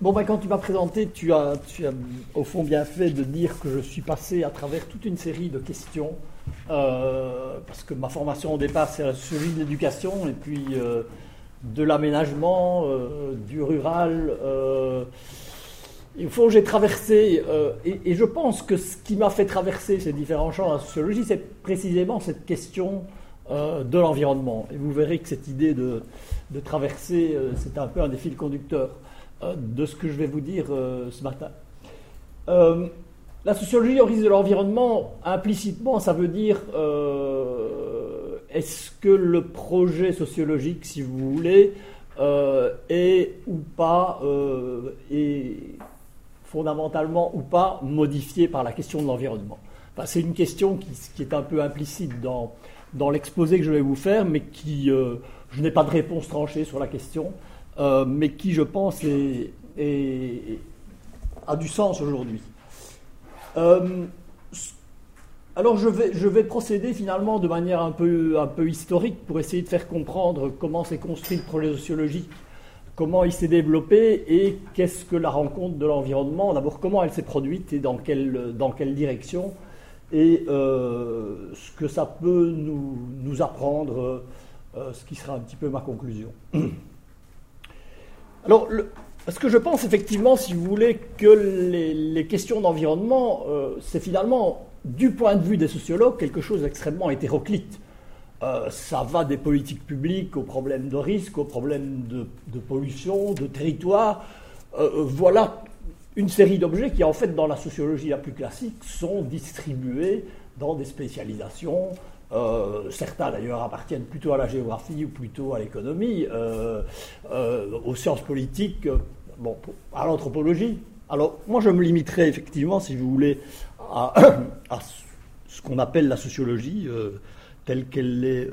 Bon, ben, quand tu m'as présenté, tu as, tu as au fond bien fait de dire que je suis passé à travers toute une série de questions, euh, parce que ma formation au départ, c'est sociologie de l'éducation, et puis euh, de l'aménagement, euh, du rural. Et au fond, j'ai traversé, et, et, je pense que ce qui m'a fait traverser ces différents champs de la sociologie, c'est précisément cette question de l'environnement. Et vous verrez que cette idée de, de traverser, c'est un peu un des fils conducteurs. Euh, de ce que je vais vous dire euh, ce matin. Euh, la sociologie au risque de l'environnement, implicitement, ça veut dire est-ce que le projet sociologique, si vous voulez, est ou pas, fondamentalement ou pas modifié par la question de l'environnement C'est une question qui, est un peu implicite dans, dans l'exposé que je vais vous faire, mais qui, je n'ai pas de réponse tranchée sur la question. Euh, mais qui, je pense, a du sens aujourd'hui. Euh, alors je vais, procéder finalement de manière un peu, historique pour essayer de faire comprendre comment s'est construit le projet sociologique, comment il s'est développé et qu'est-ce que la rencontre de l'environnement, d'abord comment elle s'est produite et dans quelle, direction, et euh, ce que ça peut nous apprendre, ce qui sera un petit peu ma conclusion. Alors, parce que je pense effectivement, si vous voulez, que les, questions d'environnement, euh, c'est finalement, du point de vue des sociologues, quelque chose d'extrêmement hétéroclite. Euh, ça va des politiques publiques aux problèmes de risque, aux problèmes de, pollution, de territoire. Euh, voilà une série d'objets qui, en fait, dans la sociologie la plus classique, sont distribués dans des spécialisations, euh, certains d'ailleurs appartiennent plutôt à la géographie ou plutôt à l'économie, euh, euh, aux sciences politiques, à l'anthropologie. Alors moi je me limiterai effectivement, si vous voulez, à, ce qu'on appelle la sociologie telle qu'elle est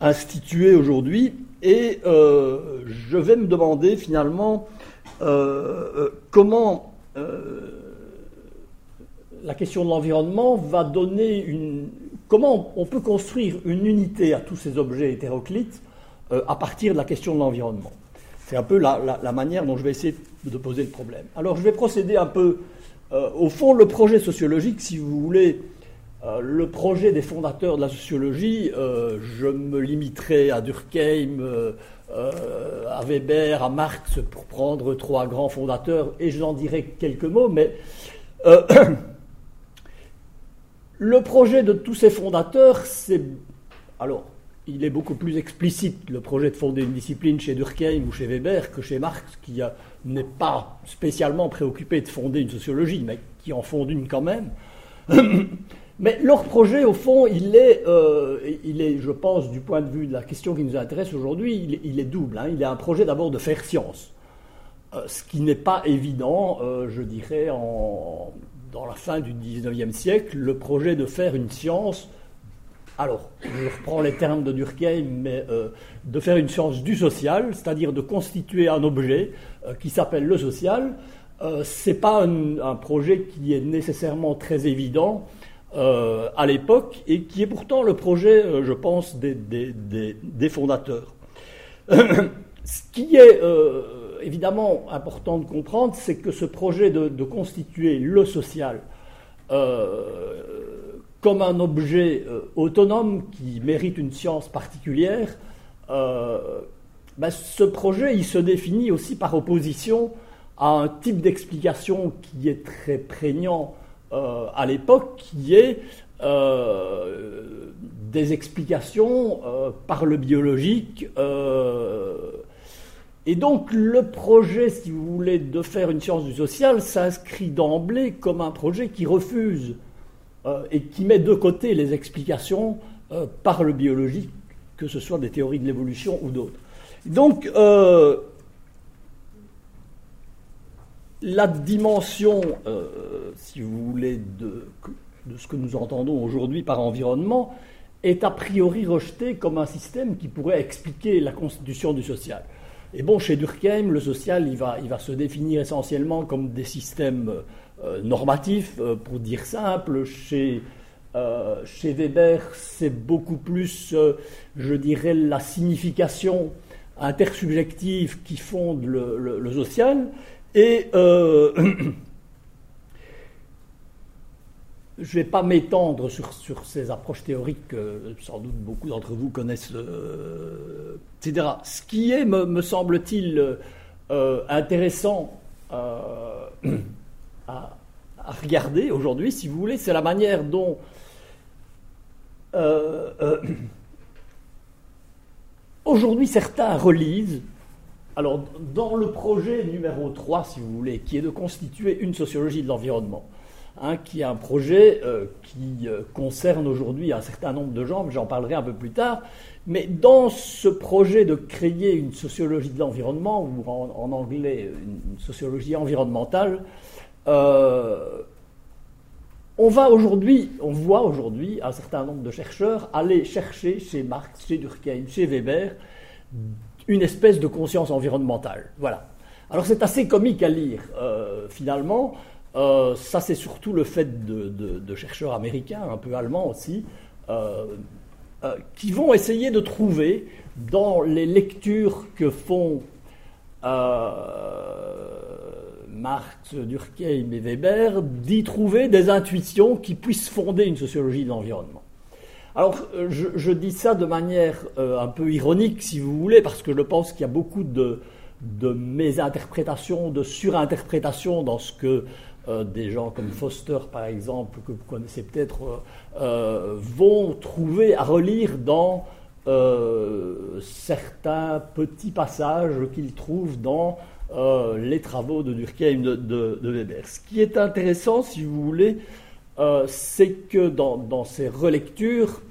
instituée aujourd'hui, et je vais me demander finalement comment la question de l'environnement va donner une. Comment on peut construire une unité à tous ces objets hétéroclites euh, à partir de la question de l'environnement C'est un peu la, manière dont je vais essayer de poser le problème. Alors je vais procéder un peu. Euh, au fond, le projet sociologique, si vous voulez, euh, le projet des fondateurs de la sociologie, je me limiterai à Durkheim, à Weber, à Marx, pour prendre trois grands fondateurs, et je n'en dirai quelques mots, mais Le projet de tous ces fondateurs, c'est. Alors, il est beaucoup plus explicite, le projet de fonder une discipline chez Durkheim ou chez Weber, que chez Marx, qui n'est pas spécialement préoccupé de fonder une sociologie, mais qui en fonde une quand même. mais leur projet, au fond, il est, euh, il est, je pense, du point de vue de la question qui nous intéresse aujourd'hui, il, est double. Hein. Il est un projet d'abord de faire science. Euh, ce qui n'est pas évident, euh, je dirais, en, dans la fin du XIXe siècle, le projet de faire une science, alors je reprends les termes de Durkheim, mais euh, de faire une science du social, c'est-à-dire de constituer un objet euh, qui s'appelle le social, euh, ce n'est pas un, projet qui est nécessairement très évident à l'époque et qui est pourtant le projet, je pense, des, des fondateurs. Ce qui est évidemment important de comprendre, c'est que ce projet de, constituer le social euh, comme un objet euh, autonome qui mérite une science particulière, euh, ben, ce projet il se définit aussi par opposition à un type d'explication qui est très prégnant à l'époque, qui est des explications par le biologique et donc le projet, si vous voulez, de faire une science du social s'inscrit d'emblée comme un projet qui refuse euh, et qui met de côté les explications euh, par le biologique, que ce soit des théories de l'évolution ou d'autres. Donc euh, la dimension, si vous voulez, de, de, ce que nous entendons aujourd'hui par environnement est a priori rejetée comme un système qui pourrait expliquer la constitution du social. Et bon, chez Durkheim, le social, il va, il va se définir essentiellement comme des systèmes euh, normatifs, euh, pour dire simple. Chez, euh, chez Weber, c'est beaucoup plus, je dirais, la signification intersubjectives qui fondent le, social. Et je ne vais pas m'étendre sur, ces approches théoriques que sans doute beaucoup d'entre vous connaissent, euh, etc. Ce qui est, me, semble-t-il, euh, intéressant à, regarder aujourd'hui, si vous voulez, c'est la manière dont Aujourd'hui, certains relisent, alors dans le projet numéro 3, si vous voulez, qui est de constituer une sociologie de l'environnement, hein, qui est un projet euh, qui euh, concerne aujourd'hui un certain nombre de gens, mais j'en parlerai un peu plus tard. Mais dans ce projet de créer une sociologie de l'environnement, ou en, anglais une sociologie environnementale, euh, on va aujourd'hui, on voit aujourd'hui un certain nombre de chercheurs aller chercher chez Marx, chez Durkheim, chez Weber, une espèce de conscience environnementale. Voilà. Alors c'est assez comique à lire, finalement. Euh, ça, c'est surtout le fait de, chercheurs américains, un peu allemands aussi, euh, qui vont essayer de trouver dans les lectures que font Marx, Durkheim et Weber, d'y trouver des intuitions qui puissent fonder une sociologie de l'environnement. Alors, euh, je, dis ça de manière euh, un peu ironique, si vous voulez, parce que je pense qu'il y a beaucoup de, mésinterprétations, de surinterprétations dans ce que euh, des gens comme Foster, par exemple, que vous connaissez peut-être, vont trouver à relire dans certains petits passages qu'ils trouvent dans euh, les travaux de Durkheim de, Weber. Ce qui est intéressant, si vous voulez, euh, c'est que dans, ces relectures,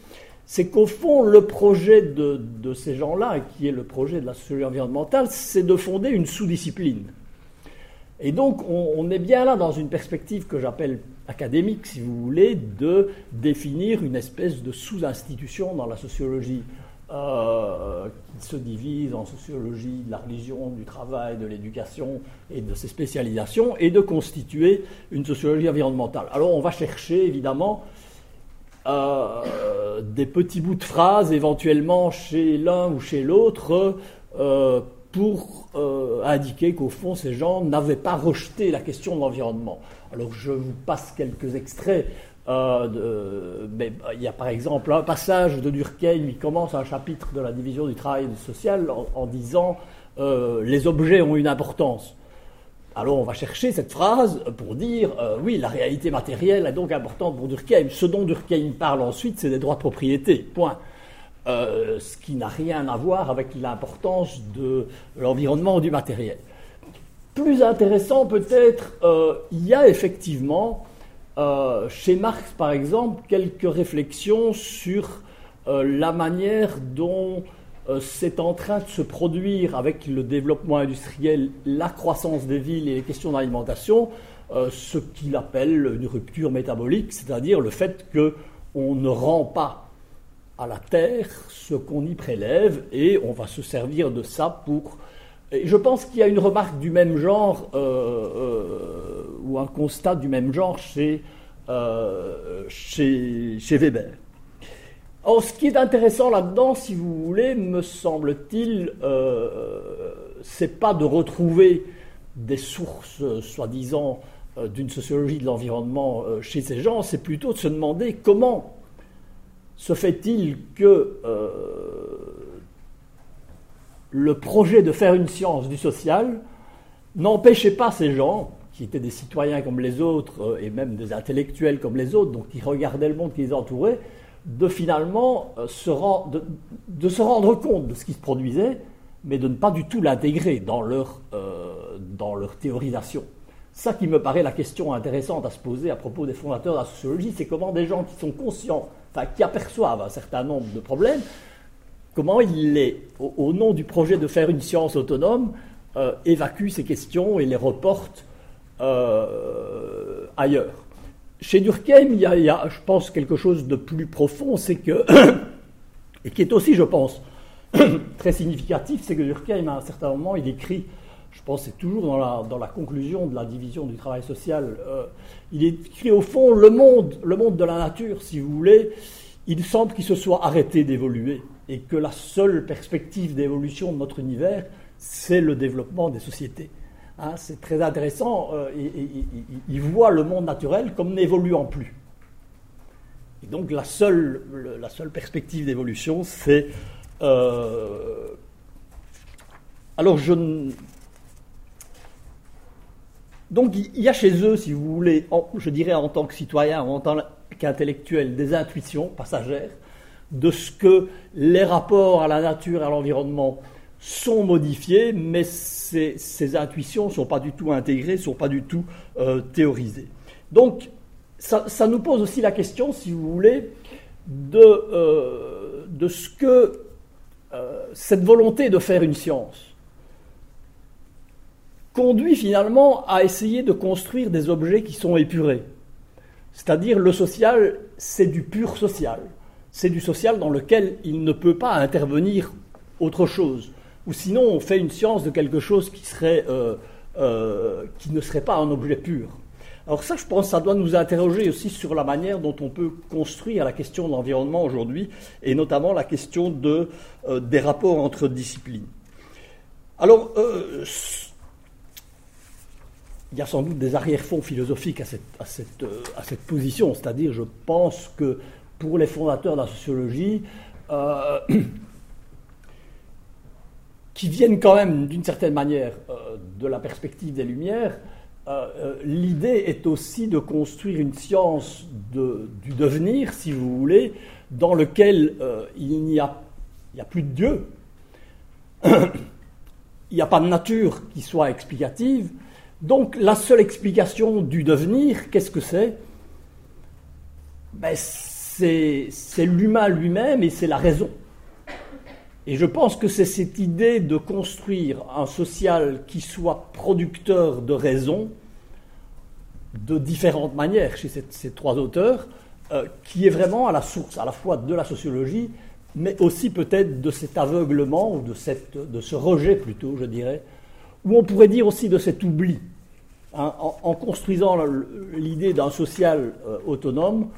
c'est qu'au fond, le projet de, ces gens-là, qui est le projet de la sociologie environnementale, c'est de fonder une sous-discipline. Et donc, on, est bien là dans une perspective que j'appelle académique, si vous voulez, de définir une espèce de sous-institution dans la sociologie euh, qui se divise en sociologie de la religion, du travail, de l'éducation et de ses spécialisations, et de constituer une sociologie environnementale. Alors on va chercher évidemment euh, des petits bouts de phrases éventuellement chez l'un ou chez l'autre euh, pour indiquer qu'au fond ces gens n'avaient pas rejeté la question de l'environnement. Alors je vous passe quelques extraits euh, mais bah, il y a par exemple un passage de Durkheim, il commence un chapitre de la division du travail social en, disant euh, les objets ont une importance. Alors on va chercher cette phrase pour dire euh, oui, la réalité matérielle est donc importante pour Durkheim. Ce dont Durkheim parle ensuite, c'est des droits de propriété. Point. Ce qui n'a rien à voir avec l'importance de l'environnement ou du matériel. Plus intéressant peut-être, il y a effectivement euh, chez Marx, par exemple, quelques réflexions sur euh, la manière dont euh, c'est en train de se produire avec le développement industriel, la croissance des villes et les questions d'alimentation, ce qu'il appelle une rupture métabolique, c'est-à-dire le fait qu'on ne rend pas à la terre ce qu'on y prélève et on va se servir de ça pour je pense qu'il y a une remarque du même genre, euh, euh, ou un constat du même genre chez, euh, chez, chez, Weber. Or, ce qui est intéressant là-dedans, si vous voulez, me semble-t-il, c'est pas de retrouver des sources, soi-disant, d'une sociologie de l'environnement chez ces gens, c'est plutôt de se demander comment se fait-il que le projet de faire une science du social n'empêchait pas ces gens, qui étaient des citoyens comme les autres, euh, et même des intellectuels comme les autres, donc qui regardaient le monde qui les entourait, de finalement euh, se, de, se rendre compte de ce qui se produisait, mais de ne pas du tout l'intégrer dans leur, euh, dans leur théorisation. Ça qui me paraît la question intéressante à se poser à propos des fondateurs de la sociologie, c'est comment des gens qui sont conscients, qui aperçoivent un certain nombre de problèmes, comment il les, au, nom du projet de faire une science autonome, euh, évacue ces questions et les reporte euh, ailleurs. Chez Durkheim, il y, a, je pense, quelque chose de plus profond, c'est que, et qui est aussi, je pense, très significatif, c'est que Durkheim, à un certain moment, il écrit, je pense c'est toujours dans la, conclusion de la division du travail social, euh, il écrit au fond le monde, le monde de la nature, si vous voulez, il semble qu'il se soit arrêté d'évoluer et que la seule perspective d'évolution de notre univers, c'est le développement des sociétés. Hein, c'est très intéressant, euh, il voit le monde naturel comme n'évoluant plus. Et donc la seule, la seule perspective d'évolution, c'est... Euh, alors je... Donc il y a chez eux, si vous voulez, je dirais en tant que citoyen, en tant qu'intellectuel, des intuitions passagères de ce que les rapports à la nature et à l'environnement sont modifiés, mais ces, intuitions ne sont pas du tout intégrées, ne sont pas du tout euh, théorisées. Donc, ça, nous pose aussi la question, si vous voulez, de, euh, ce que euh, cette volonté de faire une science conduit finalement à essayer de construire des objets qui sont épurés. C'est-à-dire le social, c'est du pur social. C'est du social dans lequel il ne peut pas intervenir autre chose ou sinon on fait une science de quelque chose qui, euh, euh, ne serait pas un objet pur. Alors ça, je pense, ça doit nous interroger aussi sur la manière dont on peut construire la question de l'environnement aujourd'hui, et notamment la question euh, des rapports entre disciplines. Alors, il y a sans doute des arrière-fonds philosophiques à cette, à cette, à cette position, c'est-à-dire je pense que pour les fondateurs de la sociologie, qui viennent quand même d'une certaine manière euh, de la perspective des Lumières, euh, euh, l'idée est aussi de construire une science du devenir, si vous voulez, dans lequel il n'y a, a, plus de Dieu, il n'y a pas de nature qui soit explicative. Donc la seule explication du devenir, qu'est-ce que c'est? Ben, C'est l'humain lui-même et c'est la raison. Et je pense que c'est cette idée de construire un social qui soit producteur de raison de différentes manières chez ces, trois auteurs, euh, qui est vraiment à la source à la fois de la sociologie, mais aussi peut-être de cet aveuglement ou de, ce rejet plutôt, je dirais, ou on pourrait dire aussi de cet oubli. Hein, en, construisant l'idée d'un social euh, autonome,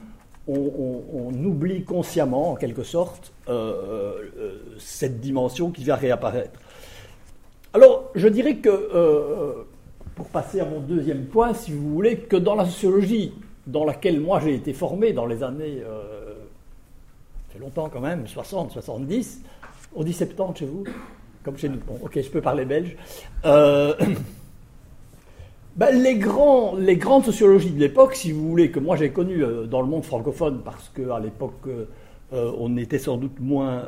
on, oublie consciemment, en quelque sorte, euh, euh, cette dimension qui va réapparaître. Alors, je dirais que, pour passer à mon deuxième point, si vous voulez, que dans la sociologie dans laquelle moi j'ai été formé dans les années, fait longtemps quand même, 60, 70, on dit 70 chez vous, comme chez nous. Bon, ok, je peux parler belge. Ben, les, grands, les grandes sociologies de l'époque, si vous voulez, que moi j'ai connues euh, dans le monde francophone, parce qu'à l'époque euh, euh, on était sans doute moins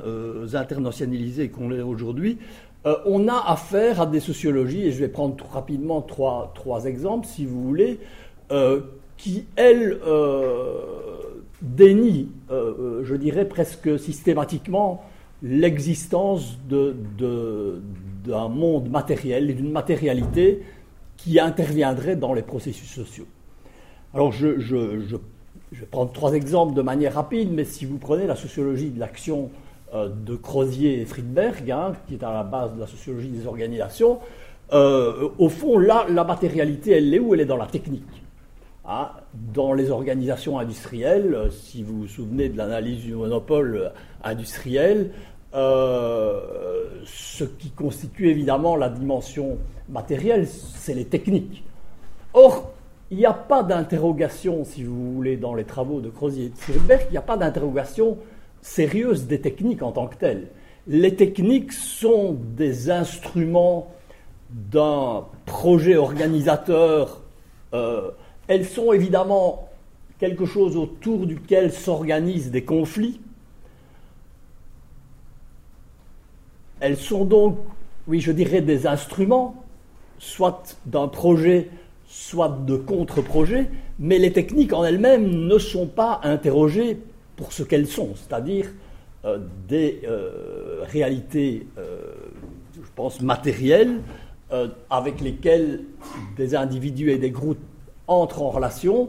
internationalisé qu'on l'est aujourd'hui, on a affaire à des sociologies, et je vais prendre rapidement trois, trois exemples, si vous voulez, qui, elles, dénient, je dirais presque systématiquement, l'existence d'un de, monde matériel et d'une matérialité qui interviendrait dans les processus sociaux. Alors je, vais prendre trois exemples de manière rapide, mais si vous prenez la sociologie de l'action euh, de Crozier et Friedberg, hein, qui est à la base de la sociologie des organisations, euh, au fond, là, la matérialité, elle est où? Elle est dans la technique. Hein. dans les organisations industrielles, euh, si vous vous souvenez de l'analyse du monopole industriel, ce qui constitue évidemment la dimension matériel, c'est les techniques. Or, il n'y a pas d'interrogation, si vous voulez, dans les travaux de Crozier et de Friedberg, il n'y a pas d'interrogation sérieuse des techniques en tant que telles. Les techniques sont des instruments d'un projet organisateur. Euh, elles sont évidemment quelque chose autour duquel s'organisent des conflits. Elles sont donc, oui, je dirais, des instruments soit d'un projet, soit de contre-projet, mais les techniques en elles-mêmes ne sont pas interrogées pour ce qu'elles sont, c'est-à-dire euh, des euh, réalités, euh, je pense, matérielles, avec lesquelles des individus et des groupes entrent en relation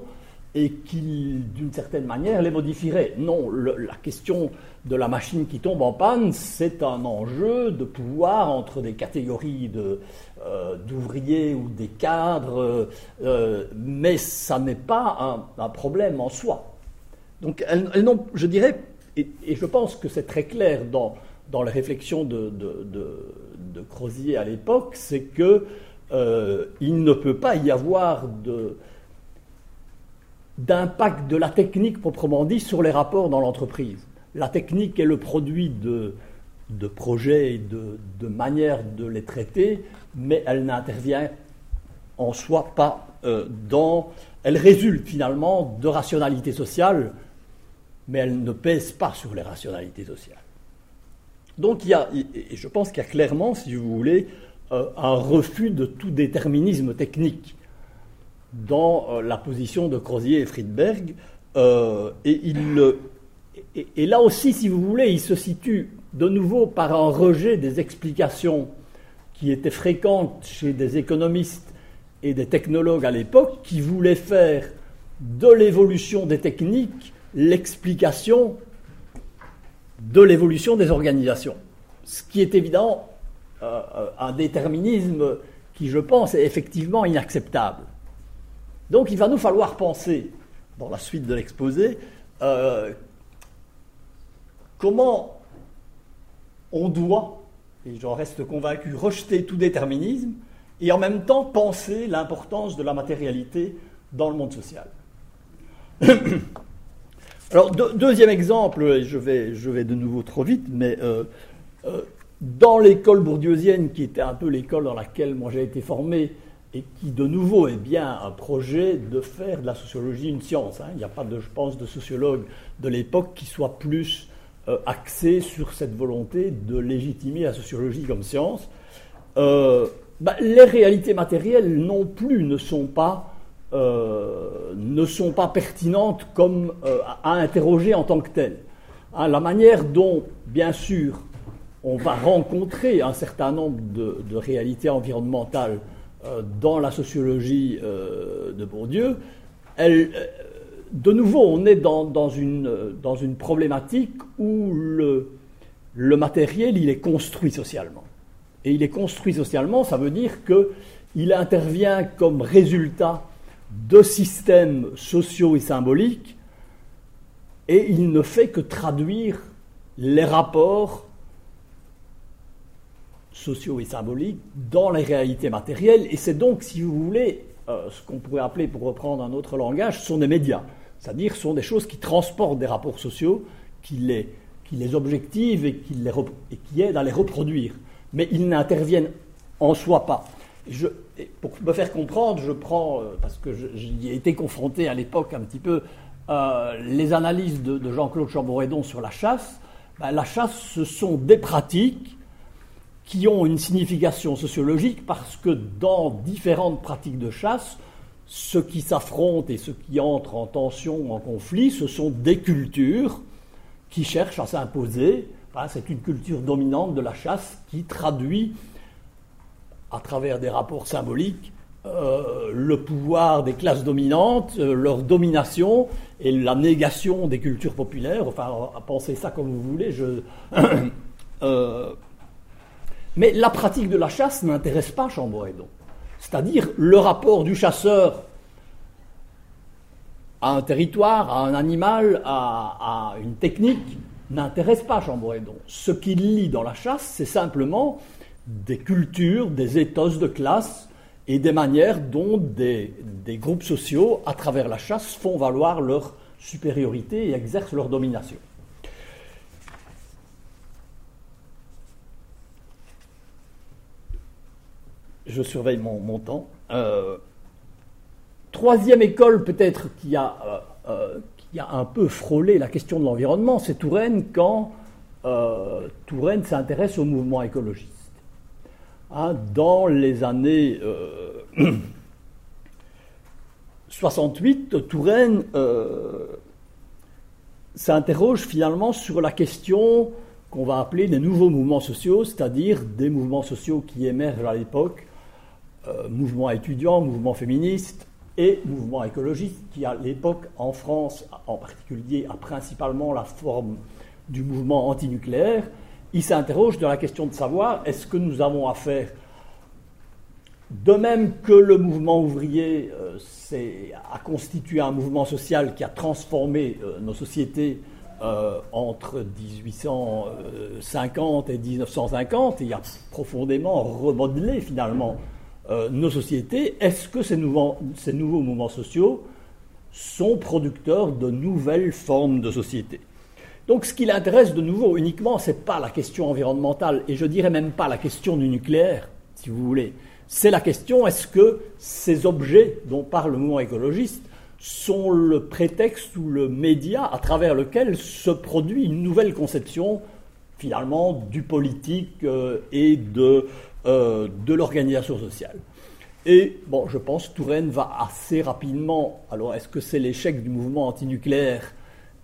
et qui, d'une certaine manière, les modifieraient. Non, la question de la machine qui tombe en panne, c'est un enjeu de pouvoir entre des catégories euh, d'ouvriers ou des cadres, euh, mais ça n'est pas un, problème en soi. Donc, elles, je dirais, et, je pense que c'est très clair dans, les réflexions de, Crozier à l'époque, c'est que euh, il ne peut pas y avoir d'impact de la technique proprement dit sur les rapports dans l'entreprise. La technique est le produit de, projets et de, de manières de les traiter, mais elle n'intervient en soi pas euh, dans... Elle résulte finalement de rationalité sociale, mais elle ne pèse pas sur les rationalités sociales. Donc il y a, et je pense qu'il y a clairement, si vous voulez, euh, un refus de tout déterminisme technique dans euh, la position de Crozier et Friedberg. et, et, là aussi, si vous voulez, il se situe de nouveau par un rejet des explications qui étaient fréquentes chez des économistes et des technologues à l'époque qui voulaient faire de l'évolution des techniques l'explication de l'évolution des organisations. Ce qui est évident euh, un déterminisme qui, je pense, est effectivement inacceptable. Donc il va nous falloir penser, dans la suite de l'exposé, euh, comment on doit, et j'en reste convaincu, rejeter tout déterminisme et en même temps penser l'importance de la matérialité dans le monde social. Alors, deuxième exemple, et je vais, de nouveau trop vite, mais euh, euh, dans l'école bourdieusienne, qui était un peu l'école dans laquelle moi j'ai été formé, et qui de nouveau est bien un projet de faire de la sociologie une science. Hein. Il n'y a pas, de, je pense, de sociologue de l'époque qui soit plus euh, sur cette volonté de légitimer la sociologie comme science. Euh, bah, les réalités matérielles non plus ne sont pas, euh, ne sont pas pertinentes comme à interroger en tant que telles. Hein, la manière dont, bien sûr, on va rencontrer un certain nombre de, de réalités environnementales dans la sociologie de Bourdieu, elle, de nouveau, on est dans, une, problématique où le, matériel, il est construit socialement. Et il est construit socialement, ça veut dire qu'il intervient comme résultat de systèmes sociaux et symboliques, et il ne fait que traduire les rapports sociaux et symboliques dans les réalités matérielles, et c'est donc, si vous voulez, euh, ce qu'on pourrait appeler, pour reprendre un autre langage, sont des médias. C'est-à-dire sont des choses qui transportent des rapports sociaux, qui les, qui objectivent et qui, aident à les reproduire. Mais ils n'interviennent en soi pas. Pour me faire comprendre, je prends, euh, parce que j'y ai été confronté à l'époque un petit peu, euh, les analyses de, Jean-Claude Chamboredon sur la chasse. Ben, la chasse, ce sont des pratiques qui ont une signification sociologique parce que dans différentes pratiques de chasse, ce qui s'affrontent et ce qui entre en tension, en conflit, ce sont des cultures qui cherchent à s'imposer. c'est une culture dominante de la chasse qui traduit, à travers des rapports symboliques, euh, le pouvoir des classes dominantes, euh, leur domination et la négation des cultures populaires. Enfin, pensez ça comme vous voulez. Euh, mais la pratique de la chasse n'intéresse pas Chamboredon c'est-à-dire le rapport du chasseur à un territoire, à un animal, à, une technique, n'intéresse pas Chamboredon. Ce qu'il lit dans la chasse, c'est simplement des cultures, des éthos de classe et des manières dont des, groupes sociaux, à travers la chasse, font valoir leur supériorité et exercent leur domination. Je surveille mon, temps. Euh, troisième école peut-être qui a, euh, euh, qui a un peu frôlé la question de l'environnement, c'est Touraine quand Touraine s'intéresse au mouvement écologiste. Hein, dans les années 68, Touraine s'interroge finalement sur la question qu'on va appeler des nouveaux mouvements sociaux, c'est-à-dire des mouvements sociaux qui émergent à l'époque euh, mouvement étudiant, mouvement féministe et mouvement écologiste, qui à l'époque en France en particulier a principalement la forme du mouvement antinucléaire, il s'interroge dans la question de savoir est-ce que nous avons affaire, de même que le mouvement ouvrier euh, a constitué un mouvement social qui a transformé euh, nos sociétés entre 1850 et 1950 et a profondément remodelé finalement nos sociétés. Est-ce que ces nouveaux, ces mouvements sociaux sont producteurs de nouvelles formes de société? Donc ce qui l'intéresse de nouveau uniquement, ce n'est pas la question environnementale, et je dirais même pas la question du nucléaire, si vous voulez. C'est la question, est-ce que ces objets dont parle le mouvement écologiste sont le prétexte ou le média à travers lequel se produit une nouvelle conception, finalement, du politique euh, et de, euh, de l'organisation sociale. Et bon, je pense Touraine va assez rapidement. Alors, est-ce que c'est l'échec du mouvement antinucléaire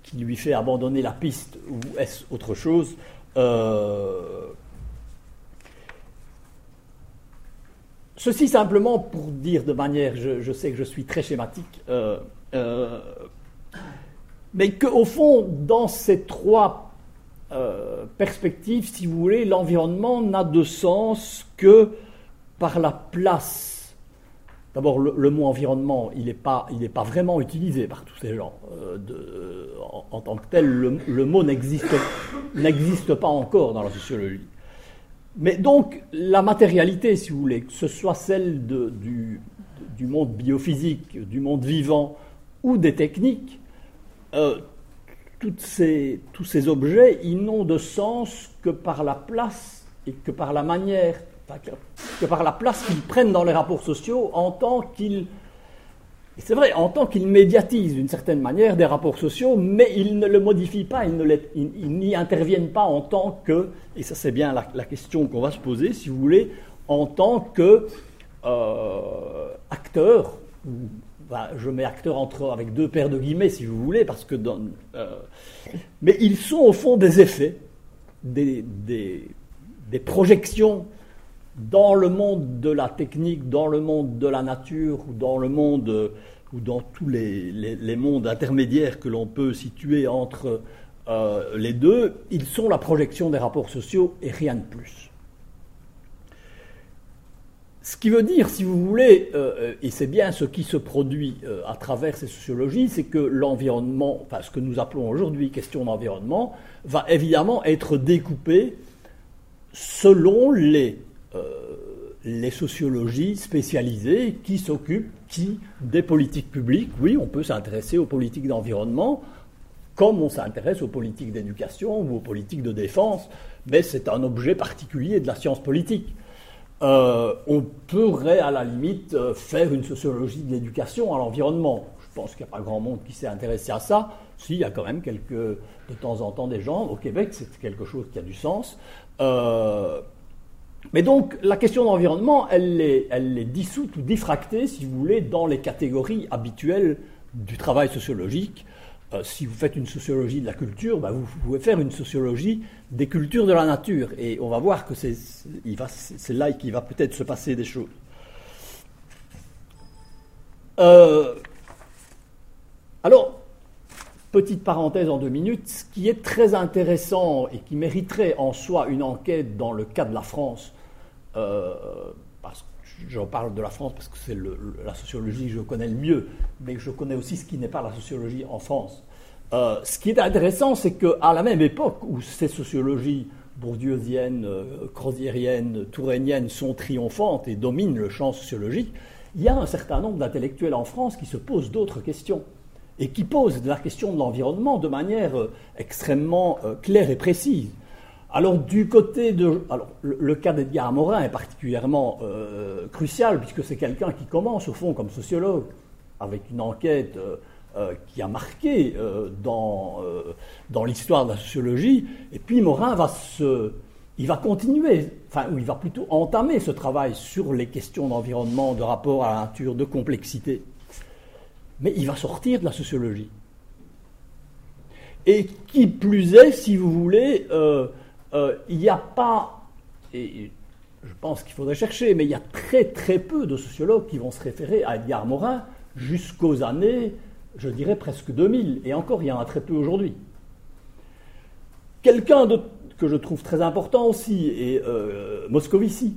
qui lui fait abandonner la piste ou est-ce autre chose euh, Ceci simplement pour dire de manière, je, sais que je suis très schématique, euh, mais qu'au fond, dans ces trois perspectives, si vous voulez, l'environnement n'a de sens que par la place D'abord, le, mot environnement, il n'est pas, pas, vraiment utilisé par tous ces gens. Euh, en, tant que tel, le, mot n'existe pas encore dans la sociologie. Mais donc, la matérialité, si vous voulez, que ce soit celle du, monde biophysique, du monde vivant ou des techniques, euh, toutes ces, tous ces objets, ils n'ont de sens que par la place et que par la manière que par la place qu'ils prennent dans les rapports sociaux en tant qu'ils c'est vrai, en qu'ils médiatisent d'une certaine manière des rapports sociaux, mais ils ne le modifient pas, ils, n'y interviennent pas en tant que, et ça c'est bien la, question qu'on va se poser, si vous voulez, en tant que euh, acteur, ben, je mets acteur entre, avec deux paires de guillemets si vous voulez, parce que dans, euh, mais ils sont au fond des effets, des, des projections dans le monde de la technique, dans le monde de la nature ou dans le monde ou dans tous les, mondes intermédiaires que l'on peut situer entre euh, les deux, ils sont la projection des rapports sociaux et rien de plus. Ce qui veut dire, si vous voulez, euh, et c'est bien ce qui se produit euh, à travers ces sociologies, c'est que l'environnement, enfin ce que nous appelons aujourd'hui question d'environnement, va évidemment être découpé selon les euh, les sociologies spécialisées qui s'occupent qui, des politiques publiques. Oui, on peut s'intéresser aux politiques d'environnement comme on s'intéresse aux politiques d'éducation ou aux politiques de défense, mais c'est un objet particulier de la science politique. Euh, on pourrait à la limite euh, faire une sociologie de l'éducation à l'environnement. Je pense qu'il n'y a pas grand monde qui s'est intéressé à ça. Si, il y a quand même quelques, de temps en temps des gens. Au Québec, c'est quelque chose qui a du sens. Mais donc, la question d'environnement, elle elle est dissoute ou diffractée, si vous voulez, dans les catégories habituelles du travail sociologique. Euh, si vous faites une sociologie de la culture, bah, vous, pouvez faire une sociologie des cultures de la nature. Et on va voir que c'est là qu'il va peut-être se passer des choses. Euh, alors, petite parenthèse en deux minutes, ce qui est très intéressant et qui mériterait en soi une enquête dans le cas de la France, euh, j'en parle de la France parce que c'est la sociologie que je connais le mieux, mais je connais aussi ce qui n'est pas la sociologie en France. Euh, ce qui est intéressant, c'est qu'à la même époque où ces sociologies bourdieusiennes, euh, crozierriennes, tourainiennes sont triomphantes et dominent le champ sociologique, il y a un certain nombre d'intellectuels en France qui se posent d'autres questions et qui posent la question de l'environnement de manière extrêmement claire et précise. Alors du côté de... Alors, le, cas d'Edgar Morin est particulièrement euh, crucial puisque c'est quelqu'un qui commence au fond comme sociologue avec une enquête euh, euh, qui a marqué dans, dans l'histoire de la sociologie. Et puis Morin va se... Il va continuer, enfin, ou il va plutôt entamer ce travail sur les questions d'environnement, de rapport à la nature, de complexité. Mais il va sortir de la sociologie. Et qui plus est, si vous voulez, euh, il n'y a pas, et je pense qu'il faudrait chercher, mais il y a très très peu de sociologues qui vont se référer à Edgar Morin jusqu'aux années, je dirais presque 2000, et encore il y en a très peu aujourd'hui. Quelqu'un que je trouve très important aussi est euh, Moscovici.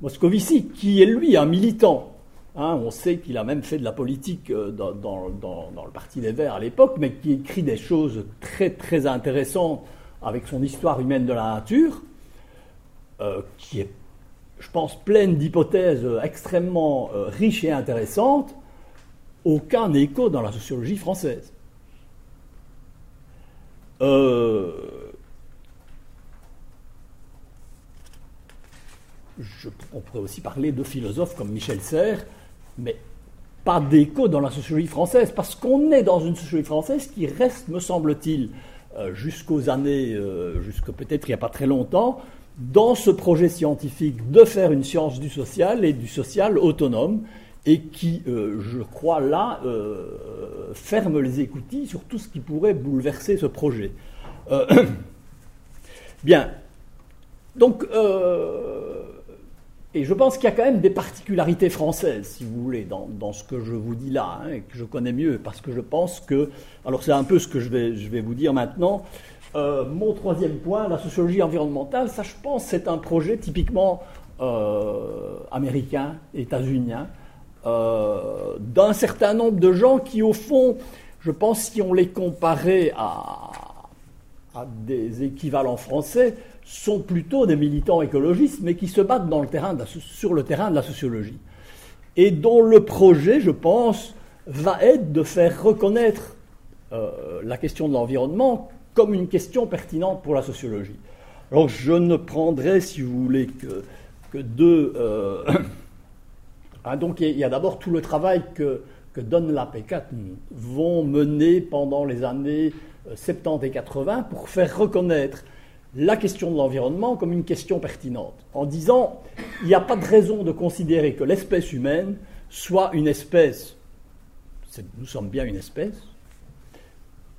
Moscovici, qui est lui un militant Hein, on sait qu'il a même fait de la politique euh, dans, le Parti des Verts à l'époque, mais qui écrit des choses très très intéressantes avec son histoire humaine de la nature, euh, qui est, je pense, pleine d'hypothèses extrêmement euh, riches et intéressantes, aucun écho dans la sociologie française. on pourrait aussi parler de philosophes comme Michel Serres, mais pas d'écho dans la sociologie française, parce qu'on est dans une sociologie française qui reste, me semble-t-il, euh, jusqu'aux années, euh, jusqu'à peut-être il n'y a pas très longtemps, dans ce projet scientifique de faire une science du social et du social autonome, et qui, euh, je crois, là, ferme les écoutilles sur tout ce qui pourrait bouleverser ce projet. Bien. Donc, et je pense qu'il y a quand même des particularités françaises, si vous voulez, dans, ce que je vous dis là, hein, et que je connais mieux, parce que je pense que, alors c'est un peu ce que je vais, je vais vous dire maintenant, euh, mon troisième point, la sociologie environnementale, ça je pense c'est un projet typiquement euh, américain, états-unien, euh, d'un certain nombre de gens qui au fond, je pense si on les comparait à, à des équivalents français, sont plutôt des militants écologistes, mais qui se battent sur le terrain de la sociologie. Et dont le projet, je pense, va être de faire reconnaître euh, la question de l'environnement comme une question pertinente pour la sociologie. Alors je ne prendrai, si vous voulez, que, deux... Euh, ah, donc il y a d'abord tout le travail que, que et Catton vont mener pendant les années 70 et 80 pour faire reconnaître la question de l'environnement comme une question pertinente, en disant il n'y a pas de raison de considérer que l'espèce humaine soit une espèce, nous sommes bien une espèce,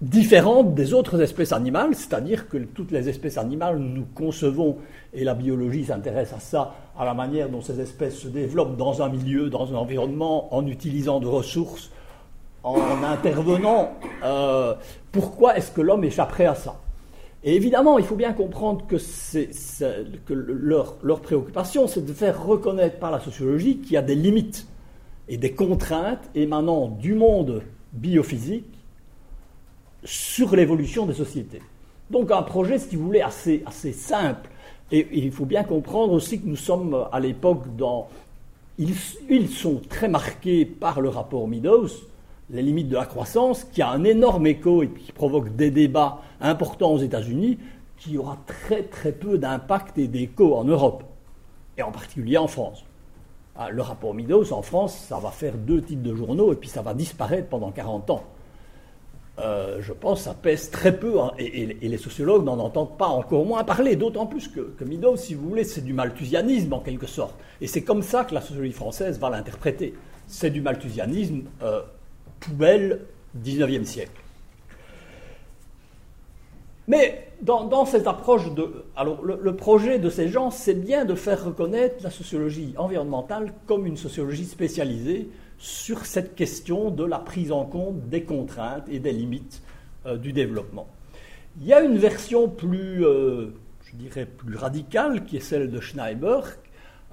différente des autres espèces animales, c'est-à-dire que toutes les espèces animales, nous concevons, et la biologie s'intéresse à ça, à la manière dont ces espèces se développent dans un milieu, dans un environnement, en utilisant de ressources, en intervenant. Euh, pourquoi est-ce que l'homme échapperait à ça? Et évidemment, il faut bien comprendre que, leur, préoccupation, c'est de faire reconnaître par la sociologie qu'il y a des limites et des contraintes émanant du monde biophysique sur l'évolution des sociétés. Donc un projet, si vous voulez, assez, assez simple. Et, il faut bien comprendre aussi que nous sommes à l'époque dans... Ils, ils, sont très marqués par le rapport Meadows, les limites de la croissance, qui a un énorme écho et qui provoque des débats importants aux États-Unis, qui aura très très peu d'impact et d'écho en Europe, et en particulier en France. Ah, le rapport Meadows en France, ça va faire deux types de journaux et puis ça va disparaître pendant 40 ans. Euh, je pense que ça pèse très peu, hein, et, les sociologues n'en entendent pas encore moins parler, d'autant plus que, que si vous voulez, c'est du malthusianisme en quelque sorte. Et c'est comme ça que la sociologie française va l'interpréter. C'est du malthusianisme euh, poubelle 19e siècle. Mais dans, cette approche de. Alors, le, projet de ces gens, c'est bien de faire reconnaître la sociologie environnementale comme une sociologie spécialisée sur cette question de la prise en compte des contraintes et des limites euh, du développement. Il y a une version plus, euh, je dirais, plus radicale, qui est celle de Schneiber,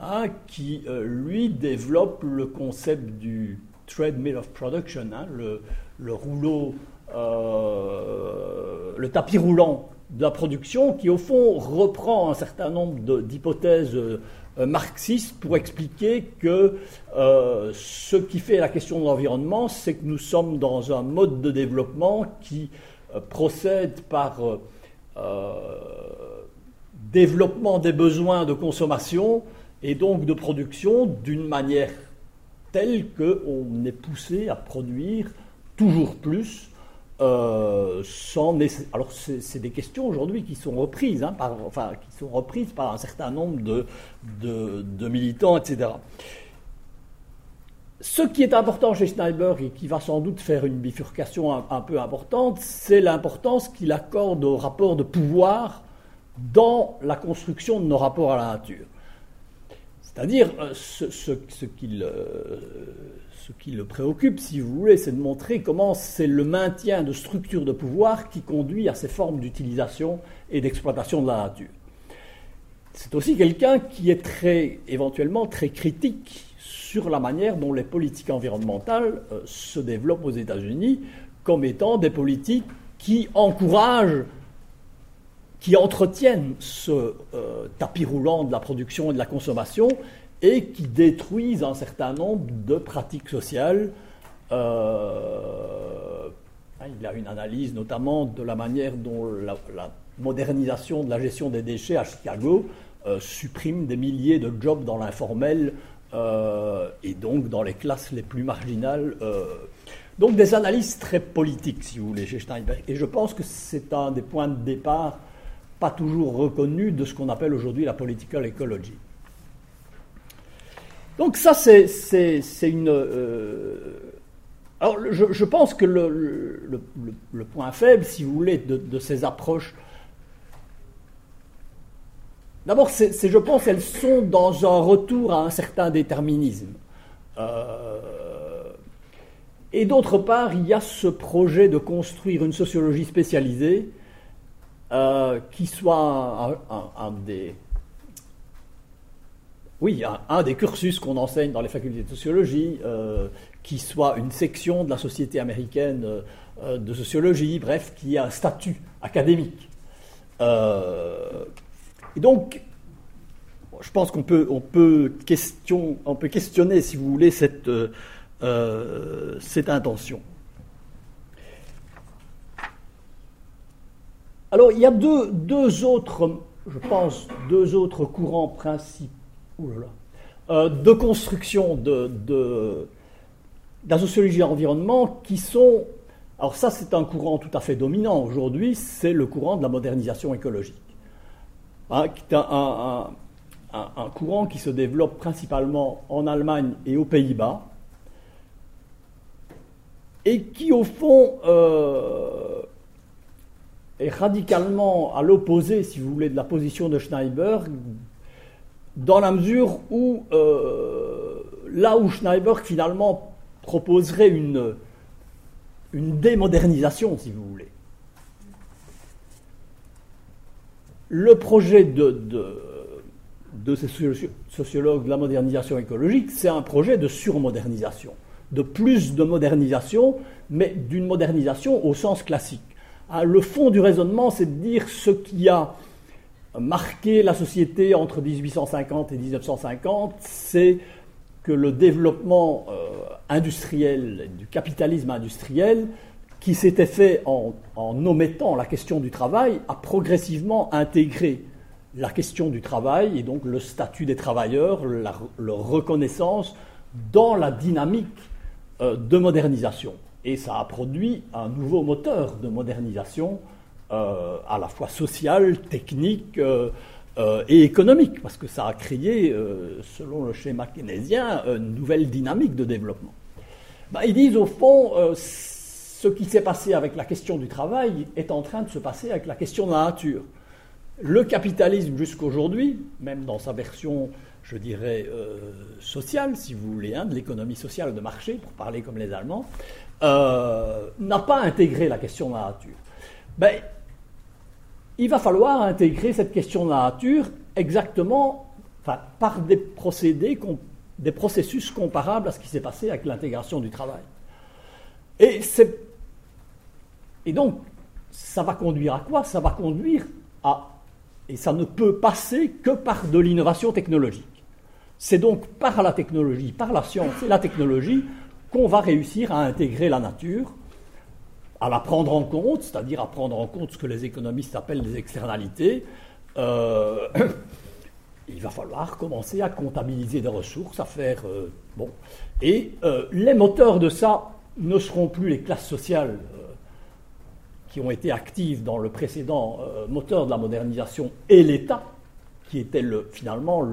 hein, qui, euh, lui, développe le concept du treadmill of production, hein, le, rouleau, euh, le tapis roulant de la production, qui au fond reprend un certain nombre d'hypothèses euh, marxistes pour expliquer que euh, ce qui fait la question de l'environnement, c'est que nous sommes dans un mode de développement qui procède par développement des besoins de consommation et donc de production d'une manière tel qu'on est poussé à produire toujours plus euh, sans Alors c'est des questions aujourd'hui qui sont reprises, hein, par, qui sont reprises par un certain nombre de, de, militants, etc. Ce qui est important chez Schneider et qui va sans doute faire une bifurcation un, un peu importante, c'est l'importance qu'il accorde au rapport de pouvoir dans la construction de nos rapports à la nature. C'est-à-dire, euh, ce, qui le préoccupe, si vous voulez, c'est de montrer comment c'est le maintien de structures de pouvoir qui conduit à ces formes d'utilisation et d'exploitation de la nature. C'est aussi quelqu'un qui est très, éventuellement très critique sur la manière dont les politiques environnementales se développent aux États-Unis comme étant des politiques qui encouragent, qui entretiennent ce tapis roulant de la production et de la consommation et qui détruisent un certain nombre de pratiques sociales. Euh, il y a une analyse notamment de la manière dont la, modernisation de la gestion des déchets à Chicago euh, supprime des milliers de jobs dans l'informel euh, et donc dans les classes les plus marginales. donc des analyses très politiques, si vous voulez, chez Steinberg. Et je pense que c'est un des points de départ pas toujours reconnus de ce qu'on appelle aujourd'hui la political ecology. Donc ça, c'est une... Euh, alors je, pense que le, point faible, si vous voulez, de, ces approches, d'abord, c'est, je pense, elles sont dans un retour à un certain déterminisme. Euh, et d'autre part, il y a ce projet de construire une sociologie spécialisée euh, qui soit un des oui, un, des cursus qu'on enseigne dans les facultés de sociologie, euh, qui soit une section de la société américaine euh, de sociologie, bref, qui a un statut académique. Et donc, je pense qu'on peut, on peut, question, on peut questionner, si vous voulez, cette intention. Alors, il y a deux, deux autres, je pense, deux autres courants principaux euh, de construction de, de, la sociologie environnement qui sont. Alors, ça, c'est un courant tout à fait dominant aujourd'hui, c'est le courant de la modernisation écologique. Hein, un, un, courant qui se développe principalement en Allemagne et aux Pays-Bas, et qui, au fond, euh, est radicalement à l'opposé, si vous voulez, de la position de Schneiberg, dans la mesure où, euh, là où Schneiberg finalement proposerait une, une démodernisation, si vous voulez, le projet de, de, ces sociologues de la modernisation écologique, c'est un projet de surmodernisation, de plus de modernisation, mais d'une modernisation au sens classique. Hein, le fond du raisonnement, c'est de dire ce qui a marqué la société entre 1850 et 1950, c'est que le développement euh, industriel, du capitalisme industriel, qui s'était fait en, omettant la question du travail, a progressivement intégré la question du travail et donc le statut des travailleurs, leur reconnaissance dans la dynamique euh, de modernisation. Et ça a produit un nouveau moteur de modernisation euh, à la fois sociale, technique euh, euh, et économique, parce que ça a créé, selon le schéma keynésien, une nouvelle dynamique de développement. Ben, ils disent au fond, ce qui s'est passé avec la question du travail est en train de se passer avec la question de la nature. Le capitalisme jusqu'aujourd'hui, même dans sa version, je dirais, sociale, si vous voulez, hein, de l'économie sociale de marché, pour parler comme les Allemands, n'a pas intégré la question de la nature. Ben, il va falloir intégrer cette question de la nature exactement par des procédés, des processus comparables à ce qui s'est passé avec l'intégration du travail. Et, et donc, ça va conduire à quoi? Ça va conduire à, et ça ne peut passer que par de l'innovation technologique. C'est donc par la technologie, par la science et la technologie qu'on va réussir à intégrer la nature à la prendre en compte, c'est-à-dire à prendre en compte ce que les économistes appellent les externalités, euh, il va falloir commencer à comptabiliser des ressources, à faire... Euh, bon. Et euh, les moteurs de ça ne seront plus les classes sociales qui ont été actives dans le précédent moteur de la modernisation et l'État, qui était le, finalement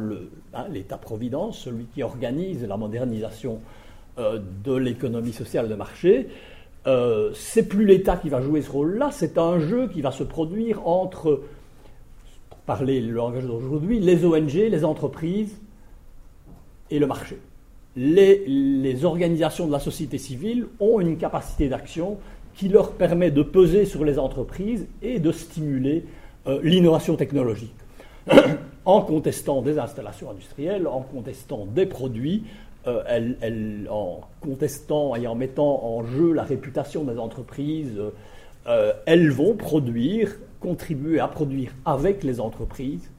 hein, l'État-providence, celui qui organise la modernisation de l'économie sociale de marché, euh, c'est plus l'État qui va jouer ce rôle-là, c'est un jeu qui va se produire entre, pour parler le langage d'aujourd'hui, les ONG, les entreprises et le marché. Les, organisations de la société civile ont une capacité d'action qui leur permet de peser sur les entreprises et de stimuler euh, l'innovation technologique en contestant des installations industrielles, en contestant des produits en contestant et en mettant en jeu la réputation des entreprises, elles vont produire, contribuer à produire avec les entreprises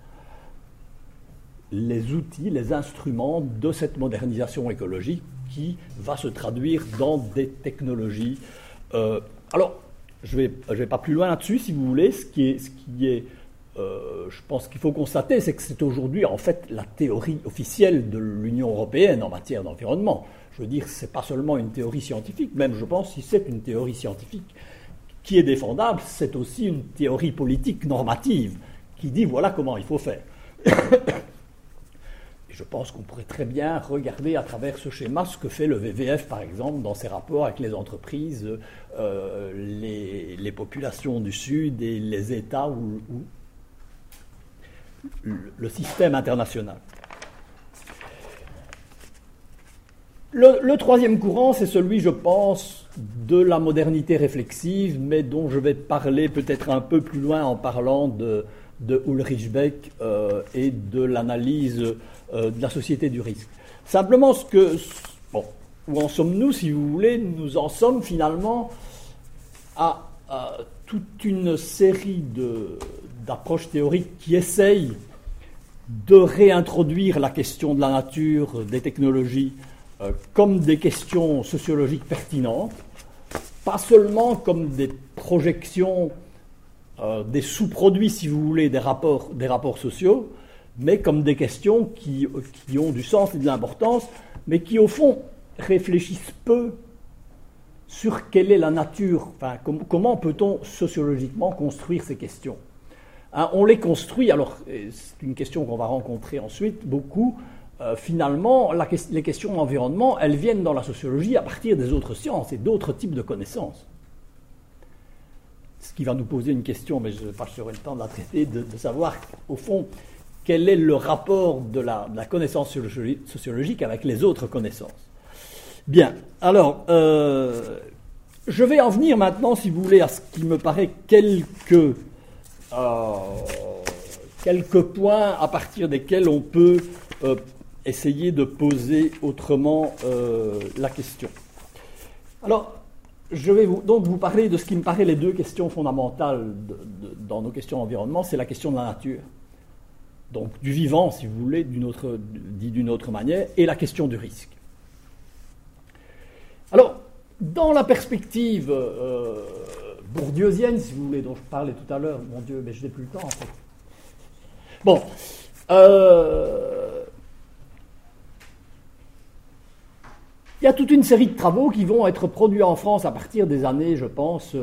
les outils, les instruments de cette modernisation écologique qui va se traduire dans des technologies. Euh, alors, je ne vais, pas plus loin là-dessus, si vous voulez. Ce qui est euh, je pense qu'il faut constater, c'est que c'est aujourd'hui en fait la théorie officielle de l'Union européenne en matière d'environnement. Je veux dire, ce n'est pas seulement une théorie scientifique, même je pense si c'est une théorie scientifique qui est défendable, c'est aussi une théorie politique normative qui dit voilà comment il faut faire je pense qu'on pourrait très bien regarder à travers ce schéma ce que fait le VVF, par exemple, dans ses rapports avec les entreprises, euh, les, populations du Sud et les États ou, le système international. Le, troisième courant, c'est celui, je pense, de la modernité réflexive, mais dont je vais parler peut-être un peu plus loin en parlant de, de Ulrich Beck euh, et de l'analyse euh, de la société du risque. Simplement, ce que, où en sommes-nous, si vous voulez? Nous en sommes finalement à, toute une série d'approches théoriques qui essayent de réintroduire la question de la nature, des technologies, euh, comme des questions sociologiques pertinentes, pas seulement comme des projections, euh, des sous-produits, si vous voulez, des rapports, des rapports sociaux, mais comme des questions qui, ont du sens et de l'importance, mais qui au fond réfléchissent peu sur quelle est la nature, enfin, comment peut-on sociologiquement construire ces questions. Hein, on les construit, alors c'est une question qu'on va rencontrer ensuite beaucoup, euh, finalement, les questions d'environnement, elles viennent dans la sociologie à partir des autres sciences et d'autres types de connaissances. Ce qui va nous poser une question, mais je ne pas le temps de la traiter, de, de savoir, au fond, quel est le rapport de la, connaissance sociologique avec les autres connaissances. Bien, alors, euh, je vais en venir maintenant, si vous voulez, à ce qui me paraît quelques, euh, quelques points à partir desquels on peut euh, essayer de poser autrement la question. Alors, je vais donc vous parler de ce qui me paraît les deux questions fondamentales dans nos questions d'environnement, c'est la question de la nature donc du vivant, si vous voulez, autre, dit d'une autre manière, et la question du risque. Alors, dans la perspective euh, bourdieusienne, si vous voulez, dont je parlais tout à l'heure, mon Dieu, mais je n'ai plus le temps en fait. Bon, euh, il y a toute une série de travaux qui vont être produits en France à partir des années, je pense,